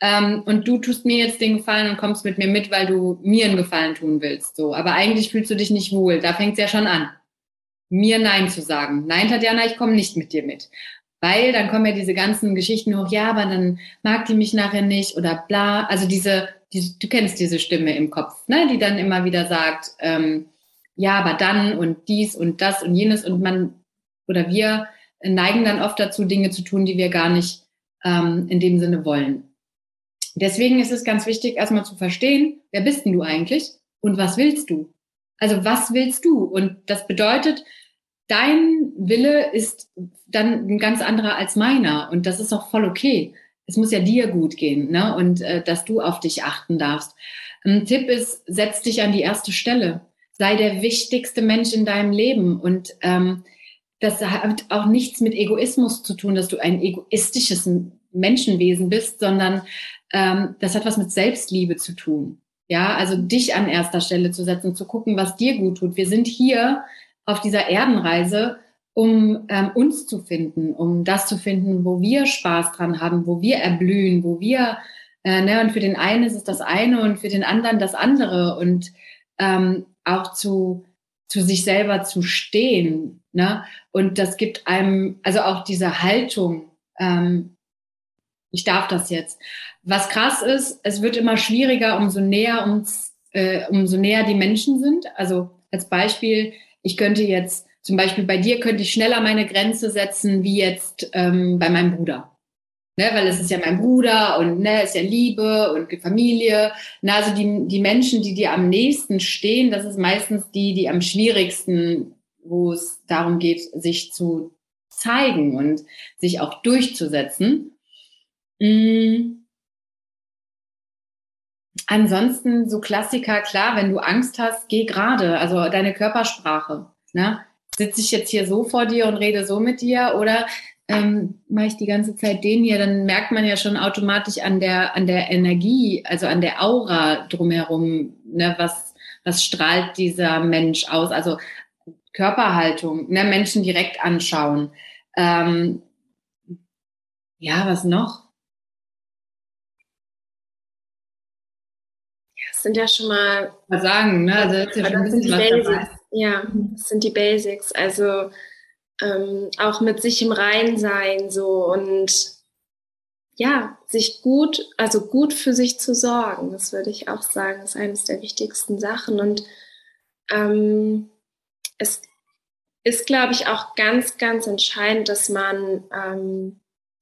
Ähm, und du tust mir jetzt den Gefallen und kommst mit mir mit, weil du mir einen Gefallen tun willst. So, aber eigentlich fühlst du dich nicht wohl. Da fängt es ja schon an, mir Nein zu sagen. Nein, Tatjana, ich komme nicht mit dir mit. Weil dann kommen ja diese ganzen Geschichten hoch, ja, aber dann mag die mich nachher nicht oder bla. Also diese, diese du kennst diese Stimme im Kopf, ne, die dann immer wieder sagt, ähm, ja, aber dann und dies und das und jenes und man oder wir neigen dann oft dazu, Dinge zu tun, die wir gar nicht ähm, in dem Sinne wollen. Deswegen ist es ganz wichtig, erstmal zu verstehen, wer bist denn du eigentlich und was willst du? Also was willst du? Und das bedeutet, dein Wille ist dann ein ganz anderer als meiner und das ist auch voll okay. Es muss ja dir gut gehen, ne? Und äh, dass du auf dich achten darfst. Ein Tipp ist, setz dich an die erste Stelle. Sei der wichtigste Mensch in deinem Leben und ähm, das hat auch nichts mit Egoismus zu tun, dass du ein egoistisches Menschenwesen bist, sondern ähm, das hat was mit Selbstliebe zu tun. Ja, also dich an erster Stelle zu setzen, zu gucken, was dir gut tut. Wir sind hier auf dieser Erdenreise, um ähm, uns zu finden, um das zu finden, wo wir Spaß dran haben, wo wir erblühen, wo wir, äh, ne, und für den einen ist es das eine und für den anderen das andere und ähm, auch zu, zu sich selber zu stehen. Ne? Und das gibt einem, also auch diese Haltung, ähm, ich darf das jetzt. Was krass ist, es wird immer schwieriger, umso näher uns, äh, umso näher die Menschen sind. Also als Beispiel, ich könnte jetzt, zum Beispiel bei dir könnte ich schneller meine Grenze setzen, wie jetzt ähm, bei meinem Bruder. Ne, weil es ist ja mein Bruder und ne, ist ja Liebe und Familie. Na, also die, die Menschen, die dir am nächsten stehen, das ist meistens die, die am schwierigsten, wo es darum geht, sich zu zeigen und sich auch durchzusetzen. Mhm. Ansonsten so Klassiker, klar, wenn du Angst hast, geh gerade, also deine Körpersprache. Ne? Sitze ich jetzt hier so vor dir und rede so mit dir oder ähm, mache ich die ganze Zeit den hier, dann merkt man ja schon automatisch an der, an der Energie, also an der Aura drumherum, ne, was, was strahlt dieser Mensch aus. Also Körperhaltung, ne, Menschen direkt anschauen. Ähm, ja, was noch? Sind ja schon mal. Mal sagen, ne? Also ist ja schon ein bisschen was dabei. Ja, das sind die Basics. Also ähm, auch mit sich im Rein sein so und ja, sich gut, also gut für sich zu sorgen, das würde ich auch sagen, ist eines der wichtigsten Sachen. Und ähm, es ist, glaube ich, auch ganz, ganz entscheidend, dass man ähm,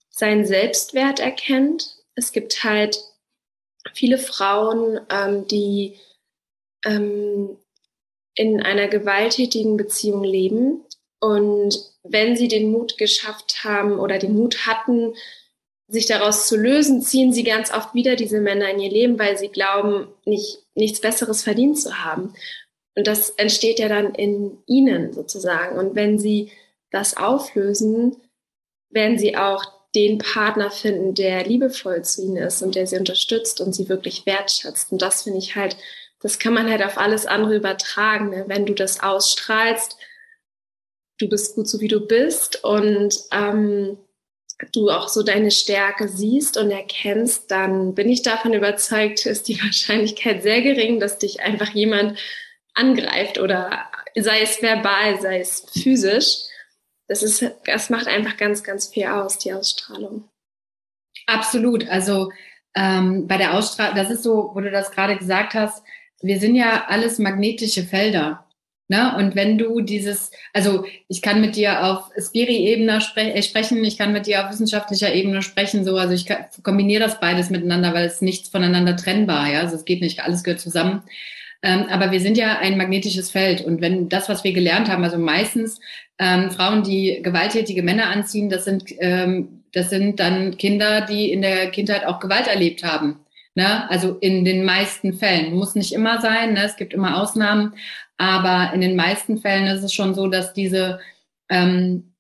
seinen Selbstwert erkennt. Es gibt halt viele Frauen, ähm, die ähm, in einer gewalttätigen Beziehung leben und wenn sie den Mut geschafft haben oder den Mut hatten, sich daraus zu lösen, ziehen sie ganz oft wieder diese Männer in ihr Leben, weil sie glauben, nicht, nichts Besseres verdient zu haben. Und das entsteht ja dann in ihnen sozusagen. Und wenn sie das auflösen, werden sie auch den Partner finden, der liebevoll zu ihnen ist und der sie unterstützt und sie wirklich wertschätzt. Und das finde ich halt, das kann man halt auf alles andere übertragen. Ne? Wenn du das ausstrahlst, du bist gut so wie du bist und ähm, du auch so deine Stärke siehst und erkennst, dann bin ich davon überzeugt, *laughs* ist die Wahrscheinlichkeit sehr gering, dass dich einfach jemand angreift oder sei es verbal, sei es physisch das ist, das macht einfach ganz, ganz viel aus, die Ausstrahlung. Absolut. Also ähm, bei der Ausstrahlung, das ist so, wo du das gerade gesagt hast, wir sind ja alles magnetische Felder. Ne? Und wenn du dieses, also ich kann mit dir auf Spiri-Ebene spre äh, sprechen, ich kann mit dir auf wissenschaftlicher Ebene sprechen, so, also ich kombiniere das beides miteinander, weil es nichts voneinander trennbar, ja, also es geht nicht, alles gehört zusammen. Ähm, aber wir sind ja ein magnetisches Feld und wenn das, was wir gelernt haben, also meistens ähm, Frauen, die gewalttätige Männer anziehen, das sind, ähm, das sind dann Kinder, die in der Kindheit auch Gewalt erlebt haben. Ne? Also in den meisten Fällen. Muss nicht immer sein, ne? es gibt immer Ausnahmen, aber in den meisten Fällen ist es schon so, dass diese ähm,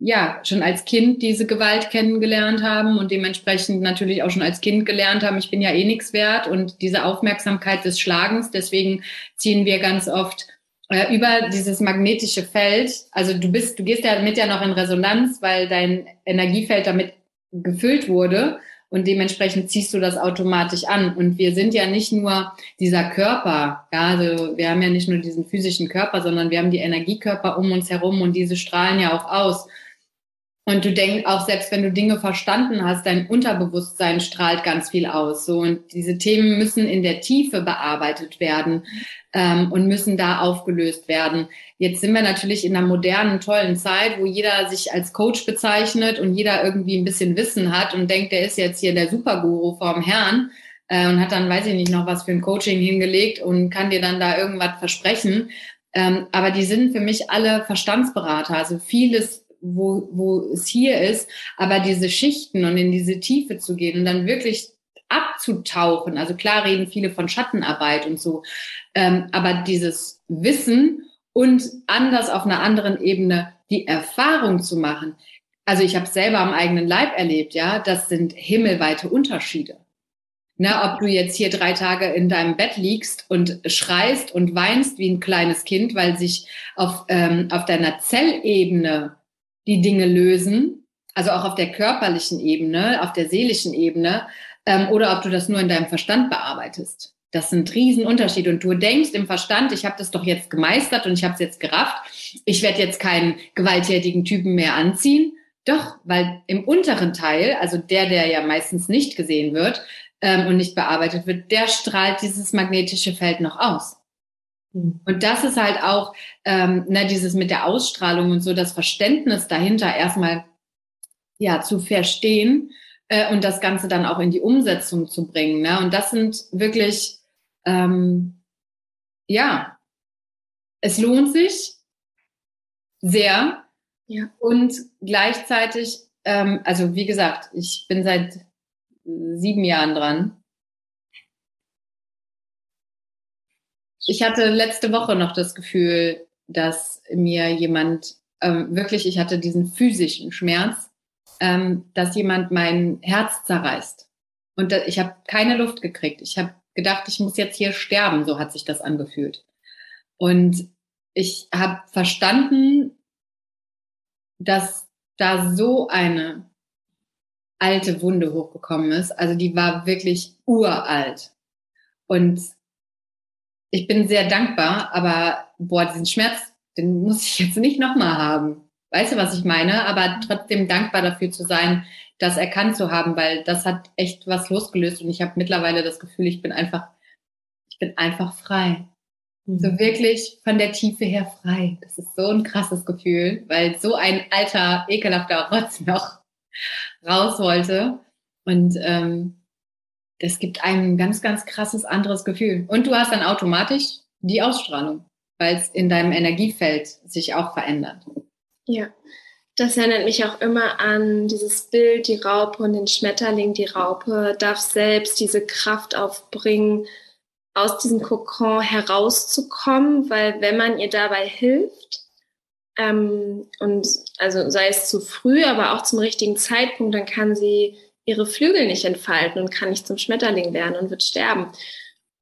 ja schon als Kind diese Gewalt kennengelernt haben und dementsprechend natürlich auch schon als Kind gelernt haben, ich bin ja eh nichts wert und diese Aufmerksamkeit des Schlagens. Deswegen ziehen wir ganz oft äh, über dieses magnetische Feld. Also du bist, du gehst ja damit ja noch in Resonanz, weil dein Energiefeld damit gefüllt wurde und dementsprechend ziehst du das automatisch an. Und wir sind ja nicht nur dieser Körper, ja, also wir haben ja nicht nur diesen physischen Körper, sondern wir haben die Energiekörper um uns herum und diese strahlen ja auch aus. Und du denkst auch, selbst wenn du Dinge verstanden hast, dein Unterbewusstsein strahlt ganz viel aus. So und diese Themen müssen in der Tiefe bearbeitet werden ähm, und müssen da aufgelöst werden. Jetzt sind wir natürlich in einer modernen, tollen Zeit, wo jeder sich als Coach bezeichnet und jeder irgendwie ein bisschen Wissen hat und denkt, der ist jetzt hier der Superguru vorm Herrn äh, und hat dann, weiß ich nicht, noch was für ein Coaching hingelegt und kann dir dann da irgendwas versprechen. Ähm, aber die sind für mich alle Verstandsberater. Also vieles wo, wo es hier ist, aber diese Schichten und in diese Tiefe zu gehen und dann wirklich abzutauchen. Also klar reden viele von Schattenarbeit und so, ähm, aber dieses Wissen und anders auf einer anderen Ebene die Erfahrung zu machen. Also ich habe selber am eigenen Leib erlebt, ja, das sind himmelweite Unterschiede. Na, ob du jetzt hier drei Tage in deinem Bett liegst und schreist und weinst wie ein kleines Kind, weil sich auf, ähm, auf deiner Zellebene die Dinge lösen, also auch auf der körperlichen Ebene, auf der seelischen Ebene, ähm, oder ob du das nur in deinem Verstand bearbeitest. Das sind Riesenunterschiede. Und du denkst im Verstand, ich habe das doch jetzt gemeistert und ich habe es jetzt gerafft, ich werde jetzt keinen gewalttätigen Typen mehr anziehen. Doch, weil im unteren Teil, also der, der ja meistens nicht gesehen wird ähm, und nicht bearbeitet wird, der strahlt dieses magnetische Feld noch aus. Hm. Und das ist halt auch ähm, ne, dieses mit der Ausstrahlung und so das Verständnis dahinter erstmal ja zu verstehen äh, und das Ganze dann auch in die Umsetzung zu bringen. Ne? Und das sind wirklich ähm, ja, es lohnt sich sehr ja. und gleichzeitig, ähm, also wie gesagt, ich bin seit sieben Jahren dran Ich hatte letzte Woche noch das Gefühl, dass mir jemand ähm, wirklich, ich hatte diesen physischen Schmerz, ähm, dass jemand mein Herz zerreißt. Und da, ich habe keine Luft gekriegt. Ich habe gedacht, ich muss jetzt hier sterben. So hat sich das angefühlt. Und ich habe verstanden, dass da so eine alte Wunde hochgekommen ist. Also die war wirklich uralt. Und ich bin sehr dankbar, aber boah, diesen Schmerz, den muss ich jetzt nicht nochmal haben. Weißt du, was ich meine? Aber trotzdem dankbar dafür zu sein, das erkannt zu haben, weil das hat echt was losgelöst und ich habe mittlerweile das Gefühl, ich bin einfach, ich bin einfach frei. Mhm. So wirklich von der Tiefe her frei. Das ist so ein krasses Gefühl, weil so ein alter, ekelhafter Rotz noch raus wollte. Und ähm, das gibt einem ein ganz, ganz krasses anderes Gefühl. Und du hast dann automatisch die Ausstrahlung, weil es in deinem Energiefeld sich auch verändert. Ja, das erinnert mich auch immer an dieses Bild, die Raupe und den Schmetterling. Die Raupe darf selbst diese Kraft aufbringen, aus diesem Kokon herauszukommen, weil wenn man ihr dabei hilft, ähm, und also sei es zu früh, aber auch zum richtigen Zeitpunkt, dann kann sie ihre Flügel nicht entfalten und kann nicht zum Schmetterling werden und wird sterben.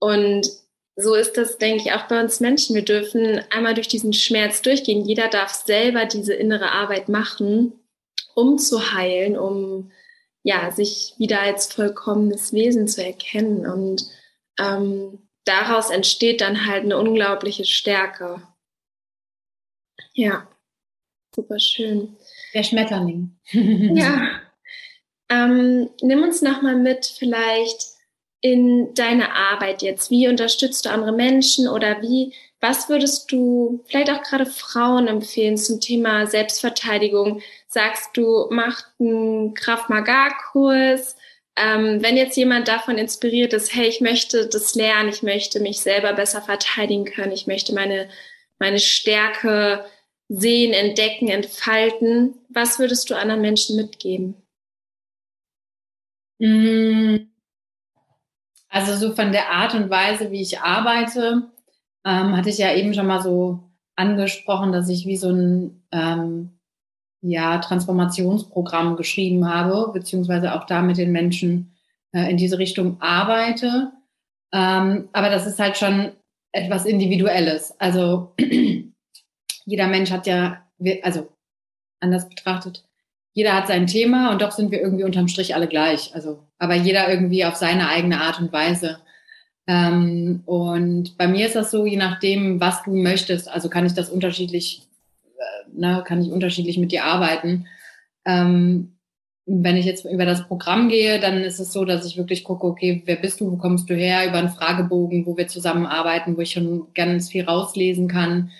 Und so ist das, denke ich, auch bei uns Menschen. Wir dürfen einmal durch diesen Schmerz durchgehen. Jeder darf selber diese innere Arbeit machen, um zu heilen, um ja, sich wieder als vollkommenes Wesen zu erkennen. Und ähm, daraus entsteht dann halt eine unglaubliche Stärke. Ja, super schön. Der Schmetterling. ja. *laughs* Ähm, nimm uns nochmal mit vielleicht in deine Arbeit jetzt. Wie unterstützt du andere Menschen oder wie Was würdest du vielleicht auch gerade Frauen empfehlen zum Thema Selbstverteidigung? Sagst du, macht einen Krav-Maga-Kurs? Ähm, wenn jetzt jemand davon inspiriert ist, hey, ich möchte das lernen, ich möchte mich selber besser verteidigen können, ich möchte meine, meine Stärke sehen, entdecken, entfalten, was würdest du anderen Menschen mitgeben? Mm. Also so von der Art und Weise, wie ich arbeite, ähm, hatte ich ja eben schon mal so angesprochen, dass ich wie so ein ähm, ja, Transformationsprogramm geschrieben habe, beziehungsweise auch da mit den Menschen äh, in diese Richtung arbeite. Ähm, aber das ist halt schon etwas Individuelles. Also *clears throat* jeder Mensch hat ja, also anders betrachtet, jeder hat sein Thema und doch sind wir irgendwie unterm Strich alle gleich. Also, aber jeder irgendwie auf seine eigene Art und Weise. Ähm, und bei mir ist das so, je nachdem, was du möchtest, also kann ich das unterschiedlich, äh, ne, kann ich unterschiedlich mit dir arbeiten. Ähm, wenn ich jetzt über das Programm gehe, dann ist es so, dass ich wirklich gucke, okay, wer bist du, wo kommst du her, über einen Fragebogen, wo wir zusammenarbeiten, wo ich schon ganz viel rauslesen kann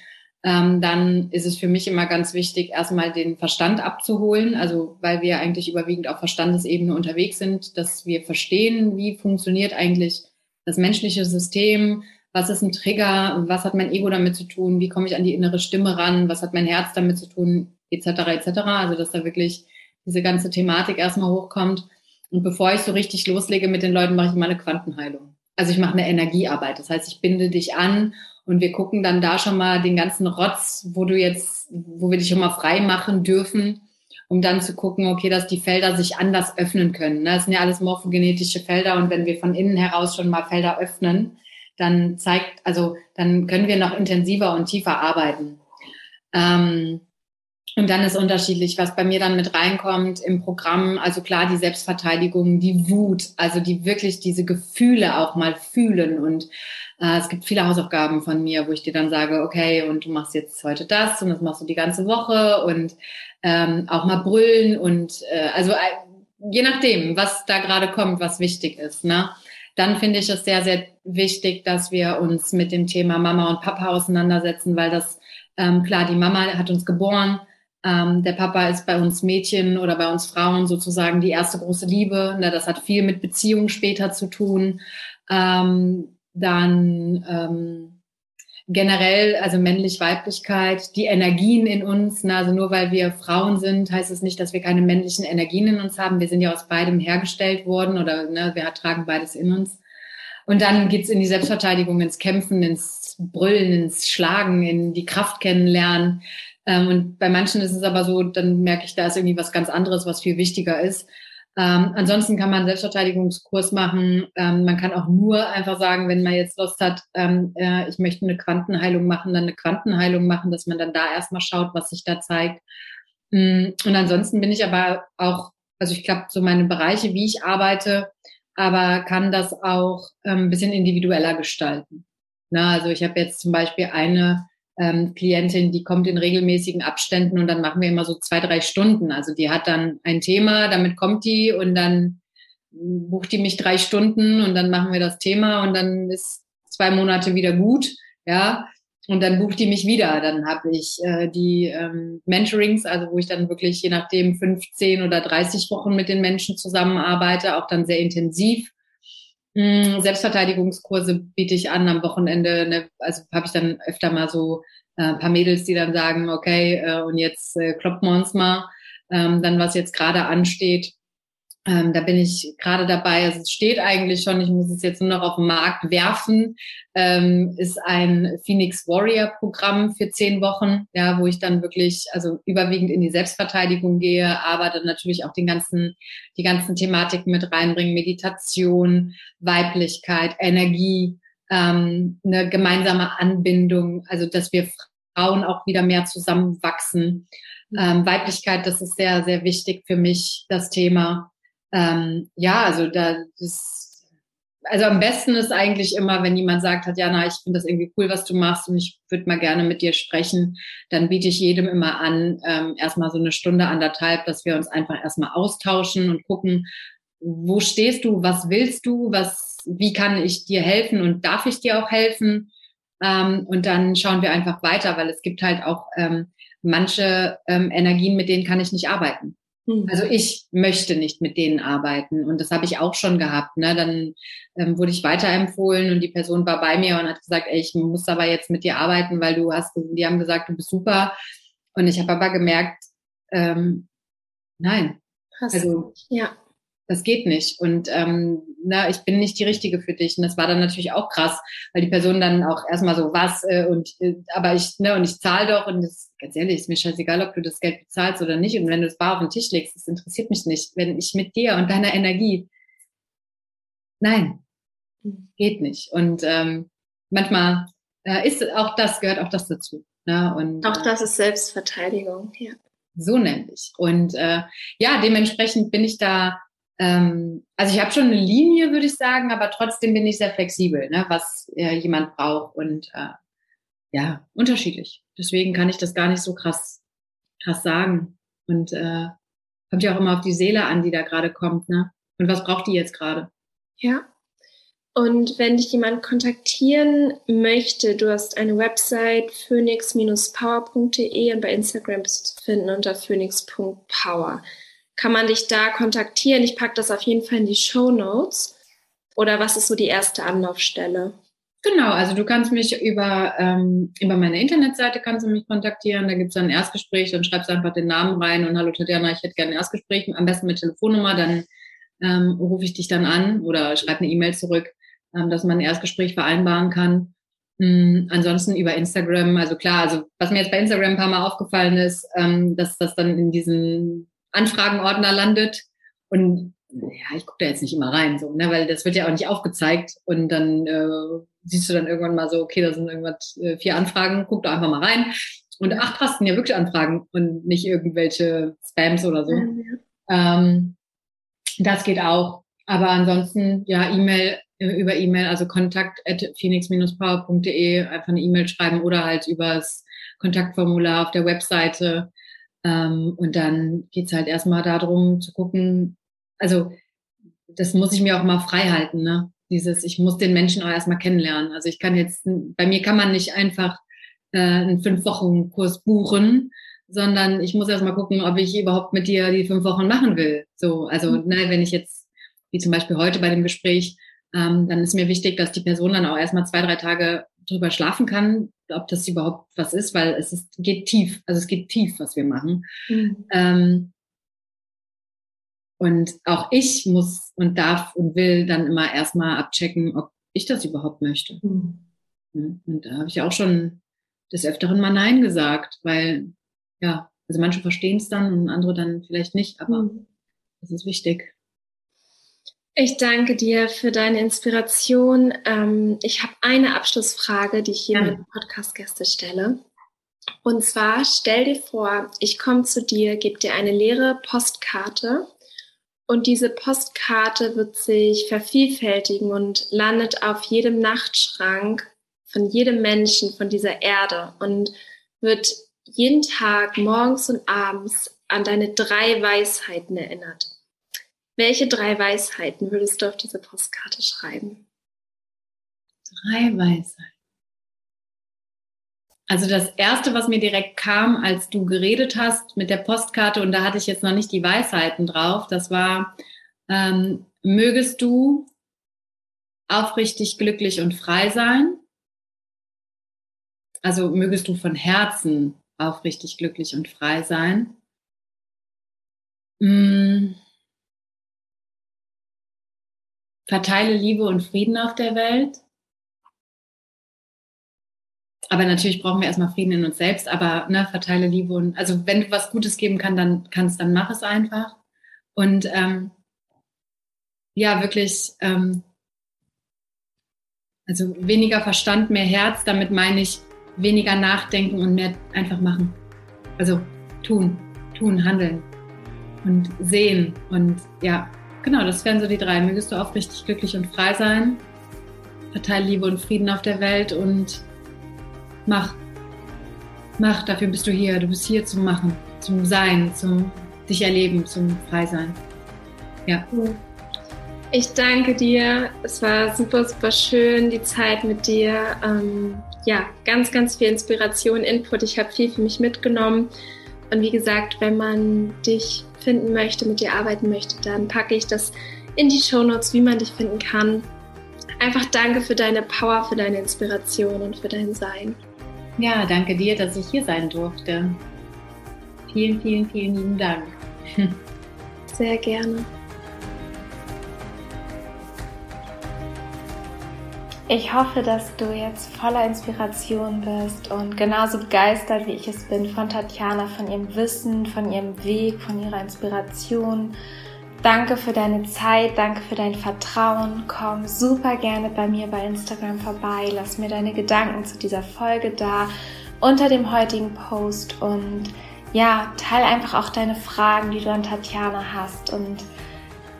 ähm, dann ist es für mich immer ganz wichtig, erstmal den Verstand abzuholen, also weil wir eigentlich überwiegend auf Verstandesebene unterwegs sind, dass wir verstehen, wie funktioniert eigentlich das menschliche System, was ist ein Trigger, was hat mein Ego damit zu tun, wie komme ich an die innere Stimme ran, was hat mein Herz damit zu tun, etc. etc. Also dass da wirklich diese ganze Thematik erstmal hochkommt. Und bevor ich so richtig loslege mit den Leuten, mache ich immer eine Quantenheilung. Also ich mache eine Energiearbeit. Das heißt, ich binde dich an und wir gucken dann da schon mal den ganzen Rotz, wo du jetzt, wo wir dich schon mal frei machen dürfen, um dann zu gucken, okay, dass die Felder sich anders öffnen können. Ne? Das sind ja alles morphogenetische Felder und wenn wir von innen heraus schon mal Felder öffnen, dann zeigt, also dann können wir noch intensiver und tiefer arbeiten. Ähm, und dann ist unterschiedlich, was bei mir dann mit reinkommt im Programm. Also klar, die Selbstverteidigung, die Wut, also die wirklich diese Gefühle auch mal fühlen und äh, es gibt viele Hausaufgaben von mir, wo ich dir dann sage, okay, und du machst jetzt heute das und das machst du die ganze Woche und ähm, auch mal brüllen und äh, also äh, je nachdem, was da gerade kommt, was wichtig ist. Ne? Dann finde ich es sehr, sehr wichtig, dass wir uns mit dem Thema Mama und Papa auseinandersetzen, weil das ähm, klar, die Mama hat uns geboren. Ähm, der Papa ist bei uns Mädchen oder bei uns Frauen sozusagen die erste große Liebe. Ne? Das hat viel mit Beziehungen später zu tun. Ähm, dann ähm, generell, also männlich-weiblichkeit, die Energien in uns. Na, also nur weil wir Frauen sind, heißt es nicht, dass wir keine männlichen Energien in uns haben. Wir sind ja aus beidem hergestellt worden oder ne, wir tragen beides in uns. Und dann geht's in die Selbstverteidigung, ins Kämpfen, ins Brüllen, ins Schlagen, in die Kraft kennenlernen. Ähm, und bei manchen ist es aber so, dann merke ich, da ist irgendwie was ganz anderes, was viel wichtiger ist. Ähm, ansonsten kann man Selbstverteidigungskurs machen. Ähm, man kann auch nur einfach sagen, wenn man jetzt Lust hat, ähm, äh, ich möchte eine Quantenheilung machen, dann eine Quantenheilung machen, dass man dann da erstmal schaut, was sich da zeigt. Mm, und ansonsten bin ich aber auch, also ich glaube, so meine Bereiche, wie ich arbeite, aber kann das auch ähm, ein bisschen individueller gestalten. Na, also ich habe jetzt zum Beispiel eine ähm, Klientin, die kommt in regelmäßigen Abständen und dann machen wir immer so zwei, drei Stunden. Also die hat dann ein Thema, damit kommt die und dann bucht die mich drei Stunden und dann machen wir das Thema und dann ist zwei Monate wieder gut, ja. Und dann bucht die mich wieder. Dann habe ich äh, die ähm, Mentorings, also wo ich dann wirklich je nachdem 15 oder 30 Wochen mit den Menschen zusammenarbeite, auch dann sehr intensiv. Hm, Selbstverteidigungskurse biete ich an am Wochenende. Ne, also habe ich dann öfter mal so äh, paar Mädels, die dann sagen, okay, äh, und jetzt äh, kloppen wir uns mal. Ähm, dann, was jetzt gerade ansteht, ähm, da bin ich gerade dabei, also es steht eigentlich schon, ich muss es jetzt nur noch auf den Markt werfen, ähm, ist ein Phoenix Warrior Programm für zehn Wochen, ja, wo ich dann wirklich, also überwiegend in die Selbstverteidigung gehe, aber dann natürlich auch den ganzen, die ganzen Thematiken mit reinbringen, Meditation, Weiblichkeit, Energie, ähm, eine gemeinsame Anbindung, also dass wir Frauen auch wieder mehr zusammenwachsen. Ähm, Weiblichkeit, das ist sehr, sehr wichtig für mich, das Thema ähm, ja, also da das, also am besten ist eigentlich immer, wenn jemand sagt, hat, Jana, ich finde das irgendwie cool, was du machst und ich würde mal gerne mit dir sprechen, dann biete ich jedem immer an, ähm, erstmal so eine Stunde, anderthalb, dass wir uns einfach erstmal austauschen und gucken, wo stehst du, was willst du, was, wie kann ich dir helfen und darf ich dir auch helfen? Ähm, und dann schauen wir einfach weiter, weil es gibt halt auch ähm, manche ähm, Energien, mit denen kann ich nicht arbeiten. Mhm. Also ich möchte nicht mit denen arbeiten und das habe ich auch schon gehabt. Ne? Dann ähm, wurde ich weiterempfohlen und die Person war bei mir und hat gesagt, ey, ich muss aber jetzt mit dir arbeiten, weil du hast, die haben gesagt, du bist super. Und ich habe aber gemerkt, ähm, nein. Krass. Also ja das geht nicht. Und ähm, na, ich bin nicht die Richtige für dich. Und das war dann natürlich auch krass, weil die Person dann auch erstmal so, was, äh, und äh, aber ich, ne, und ich zahle doch, und das, ganz ehrlich, ist mir scheißegal, ob du das Geld bezahlst oder nicht. Und wenn du das bar auf den Tisch legst, das interessiert mich nicht. Wenn ich mit dir und deiner Energie. Nein, geht nicht. Und ähm, manchmal äh, ist auch das, gehört auch das dazu. Ne? Und, auch das ist Selbstverteidigung, ja. So nämlich. Und äh, ja, dementsprechend bin ich da ähm, also ich habe schon eine Linie, würde ich sagen, aber trotzdem bin ich sehr flexibel, ne, was äh, jemand braucht und äh, ja, unterschiedlich. Deswegen kann ich das gar nicht so krass, krass sagen. Und äh, kommt ja auch immer auf die Seele an, die da gerade kommt, ne? Und was braucht die jetzt gerade? Ja. Und wenn dich jemand kontaktieren möchte, du hast eine Website phoenix-power.de und bei Instagram bist du zu finden unter phoenix.power kann man dich da kontaktieren? Ich packe das auf jeden Fall in die Show Notes. Oder was ist so die erste Anlaufstelle? Genau, also du kannst mich über, ähm, über meine Internetseite kannst du mich kontaktieren. Da gibt es dann ein Erstgespräch, dann schreibst du einfach den Namen rein und hallo Tatjana, ich hätte gerne ein Erstgespräch, am besten mit Telefonnummer, dann ähm, rufe ich dich dann an oder schreibe eine E-Mail zurück, ähm, dass man ein Erstgespräch vereinbaren kann. Mhm, ansonsten über Instagram, also klar, also was mir jetzt bei Instagram ein paar Mal aufgefallen ist, ähm, dass das dann in diesen Anfragenordner landet. Und ja, ich gucke da jetzt nicht immer rein, so, ne, weil das wird ja auch nicht aufgezeigt. Und dann äh, siehst du dann irgendwann mal so, okay, da sind irgendwas äh, vier Anfragen, guck da einfach mal rein. Und ach krass, sind ja wirklich Anfragen und nicht irgendwelche Spams oder so. Mhm. Ähm, das geht auch. Aber ansonsten, ja, E-Mail, äh, über E-Mail, also kontakt at phoenix-power.de, einfach eine E-Mail schreiben oder halt übers Kontaktformular auf der Webseite ähm, und dann geht's halt erstmal darum zu gucken, also das muss ich mir auch mal frei halten, ne? Dieses, ich muss den Menschen auch erstmal kennenlernen. Also ich kann jetzt, bei mir kann man nicht einfach äh, einen Fünf-Wochen-Kurs buchen, sondern ich muss erstmal gucken, ob ich überhaupt mit dir die fünf Wochen machen will. So, also mhm. ne, wenn ich jetzt, wie zum Beispiel heute bei dem Gespräch, ähm, dann ist mir wichtig, dass die Person dann auch erstmal zwei, drei Tage drüber schlafen kann, ob das überhaupt was ist, weil es ist, geht tief, also es geht tief, was wir machen. Mhm. Ähm, und auch ich muss und darf und will dann immer erstmal abchecken, ob ich das überhaupt möchte. Mhm. Und da habe ich auch schon des Öfteren mal Nein gesagt, weil ja, also manche verstehen es dann und andere dann vielleicht nicht, aber mhm. das ist wichtig. Ich danke dir für deine Inspiration. Ähm, ich habe eine Abschlussfrage, die ich hier ja. meinen Podcast-Gäste stelle. Und zwar stell dir vor, ich komme zu dir, gebe dir eine leere Postkarte und diese Postkarte wird sich vervielfältigen und landet auf jedem Nachtschrank von jedem Menschen von dieser Erde und wird jeden Tag morgens und abends an deine drei Weisheiten erinnert. Welche drei Weisheiten würdest du auf diese Postkarte schreiben? Drei Weisheiten. Also das erste, was mir direkt kam, als du geredet hast mit der Postkarte, und da hatte ich jetzt noch nicht die Weisheiten drauf, das war, ähm, mögest du aufrichtig glücklich und frei sein. Also mögest du von Herzen aufrichtig glücklich und frei sein. Mmh verteile Liebe und Frieden auf der Welt. Aber natürlich brauchen wir erstmal Frieden in uns selbst, aber ne, verteile Liebe und also wenn du was Gutes geben kann, dann kannst, dann mach es einfach. Und ähm, ja, wirklich, ähm, also weniger Verstand, mehr Herz, damit meine ich weniger nachdenken und mehr einfach machen. Also tun, tun, handeln und sehen und ja, Genau, das wären so die drei. Mögest du aufrichtig glücklich und frei sein, verteile Liebe und Frieden auf der Welt und mach. Mach, dafür bist du hier. Du bist hier zum Machen, zum Sein, zum dich erleben, zum Frei sein. Ja. Ich danke dir. Es war super, super schön, die Zeit mit dir. Ähm, ja, ganz, ganz viel Inspiration, Input. Ich habe viel für mich mitgenommen. Und wie gesagt, wenn man dich finden möchte, mit dir arbeiten möchte, dann packe ich das in die Show Notes, wie man dich finden kann. Einfach danke für deine Power, für deine Inspiration und für dein Sein. Ja, danke dir, dass ich hier sein durfte. Vielen, vielen, vielen lieben Dank. *laughs* Sehr gerne. Ich hoffe, dass du jetzt voller Inspiration bist und genauso begeistert, wie ich es bin von Tatjana, von ihrem Wissen, von ihrem Weg, von ihrer Inspiration. Danke für deine Zeit, danke für dein Vertrauen. Komm super gerne bei mir bei Instagram vorbei. Lass mir deine Gedanken zu dieser Folge da unter dem heutigen Post und ja, teil einfach auch deine Fragen, die du an Tatjana hast und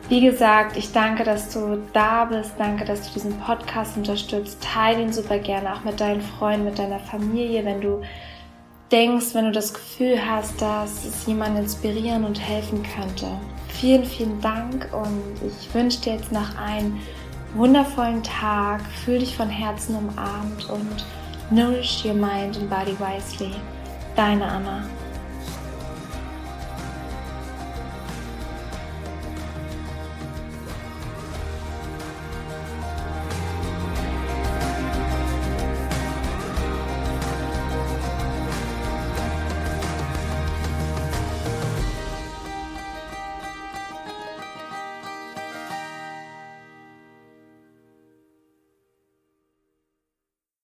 wie gesagt, ich danke, dass du da bist. Danke, dass du diesen Podcast unterstützt. Teile ihn super gerne auch mit deinen Freunden, mit deiner Familie, wenn du denkst, wenn du das Gefühl hast, dass es jemanden inspirieren und helfen könnte. Vielen, vielen Dank und ich wünsche dir jetzt noch einen wundervollen Tag. Fühl dich von Herzen umarmt und nourish your mind and body wisely. Deine Anna.